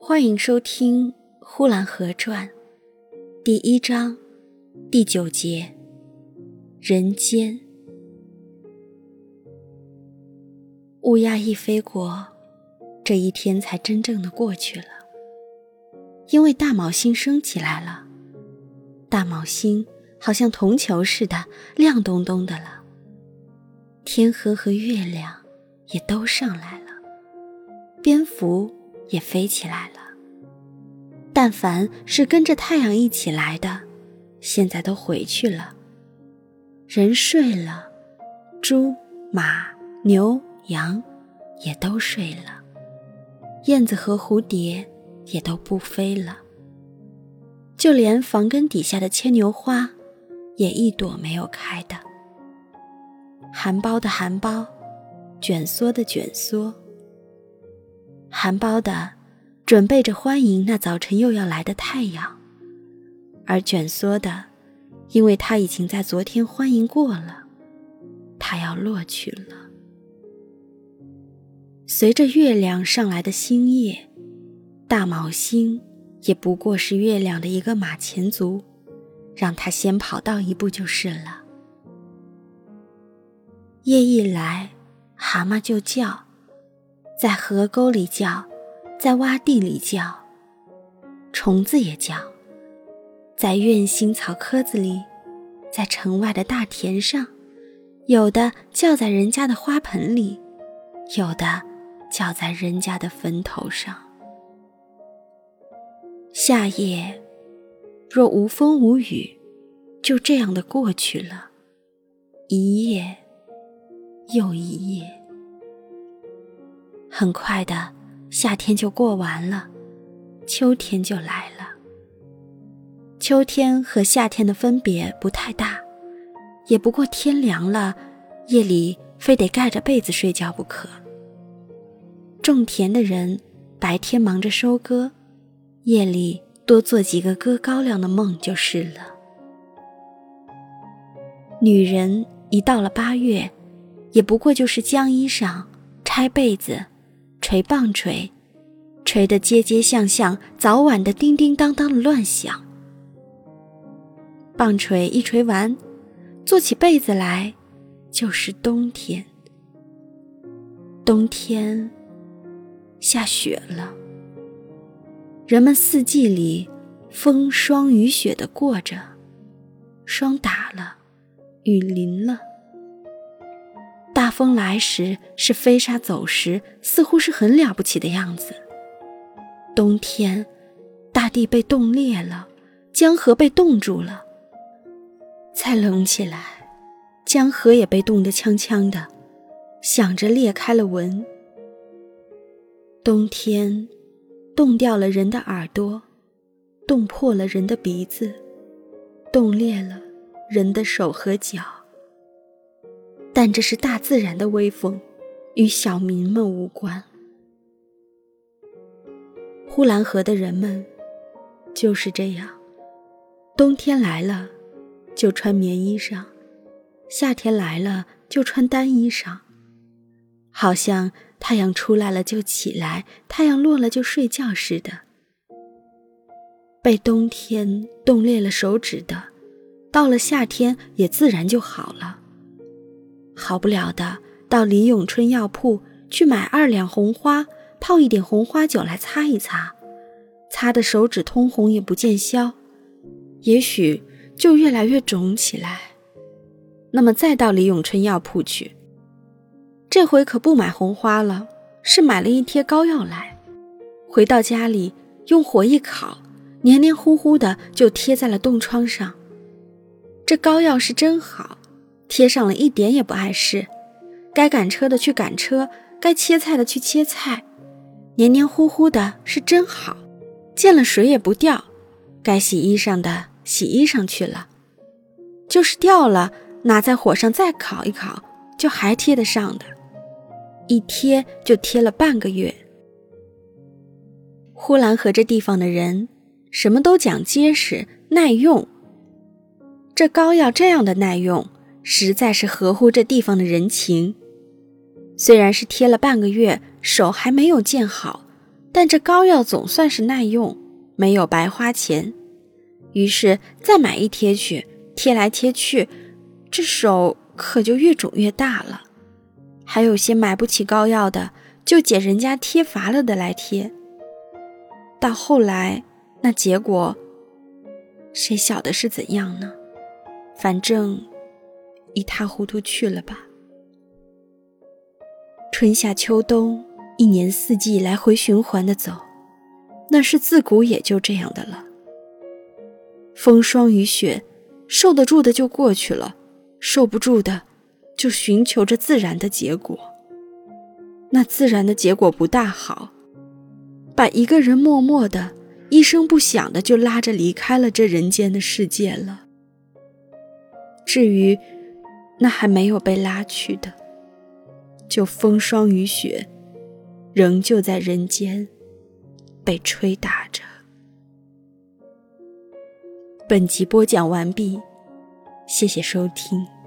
欢迎收听《呼兰河传》第一章第九节“人间”。乌鸦一飞过，这一天才真正的过去了。因为大卯星升起来了，大卯星好像铜球似的亮咚咚的了。天河和月亮也都上来了，蝙蝠也飞起来了。但凡是跟着太阳一起来的，现在都回去了。人睡了，猪、马、牛、羊也都睡了，燕子和蝴蝶也都不飞了，就连房根底下的牵牛花，也一朵没有开的。含苞的含苞，卷缩的卷缩。含苞的准备着欢迎那早晨又要来的太阳，而卷缩的，因为他已经在昨天欢迎过了，他要落去了。随着月亮上来的星夜，大卯星也不过是月亮的一个马前卒，让它先跑到一步就是了。夜一来，蛤蟆就叫，在河沟里叫，在洼地里叫，虫子也叫，在院心草棵子里，在城外的大田上，有的叫在人家的花盆里，有的叫在人家的坟头上。夏夜若无风无雨，就这样的过去了，一夜。又一夜，很快的，夏天就过完了，秋天就来了。秋天和夏天的分别不太大，也不过天凉了，夜里非得盖着被子睡觉不可。种田的人白天忙着收割，夜里多做几个割高粱的梦就是了。女人一到了八月。也不过就是将衣裳、拆被子、锤棒槌，锤得街街巷巷早晚的叮叮当当的乱响。棒槌一捶完，做起被子来，就是冬天。冬天下雪了，人们四季里风霜雨雪的过着，霜打了，雨淋了。风来时是飞沙走石，似乎是很了不起的样子。冬天，大地被冻裂了，江河被冻住了。再冷起来，江河也被冻得呛呛的，想着裂开了纹。冬天，冻掉了人的耳朵，冻破了人的鼻子，冻裂了人的手和脚。但这是大自然的威风，与小民们无关。呼兰河的人们就是这样：冬天来了就穿棉衣裳，夏天来了就穿单衣裳，好像太阳出来了就起来，太阳落了就睡觉似的。被冬天冻裂了手指的，到了夏天也自然就好了。好不了的，到李永春药铺去买二两红花，泡一点红花酒来擦一擦，擦的手指通红也不见消，也许就越来越肿起来。那么再到李永春药铺去，这回可不买红花了，是买了一贴膏药来，回到家里用火一烤，黏黏糊糊的就贴在了冻疮上。这膏药是真好。贴上了一点也不碍事，该赶车的去赶车，该切菜的去切菜，黏黏糊糊的是真好，见了水也不掉。该洗衣裳的洗衣裳去了，就是掉了，拿在火上再烤一烤，就还贴得上的。一贴就贴了半个月。呼兰河这地方的人，什么都讲结实耐用。这膏药这样的耐用。实在是合乎这地方的人情。虽然是贴了半个月，手还没有见好，但这膏药总算是耐用，没有白花钱，于是再买一贴去，贴来贴去，这手可就越肿越大了。还有些买不起膏药的，就捡人家贴乏了的来贴。到后来，那结果，谁晓得是怎样呢？反正一塌糊涂去了吧。春夏秋冬，一年四季来回循环的走，那是自古也就这样的了。风霜雨雪，受得住的就过去了，受不住的，就寻求着自然的结果。那自然的结果不大好，把一个人默默的、一声不响的就拉着离开了这人间的世界了。至于那还没有被拉去的，就风霜雨雪，仍旧在人间被吹打着。本集播讲完毕，谢谢收听。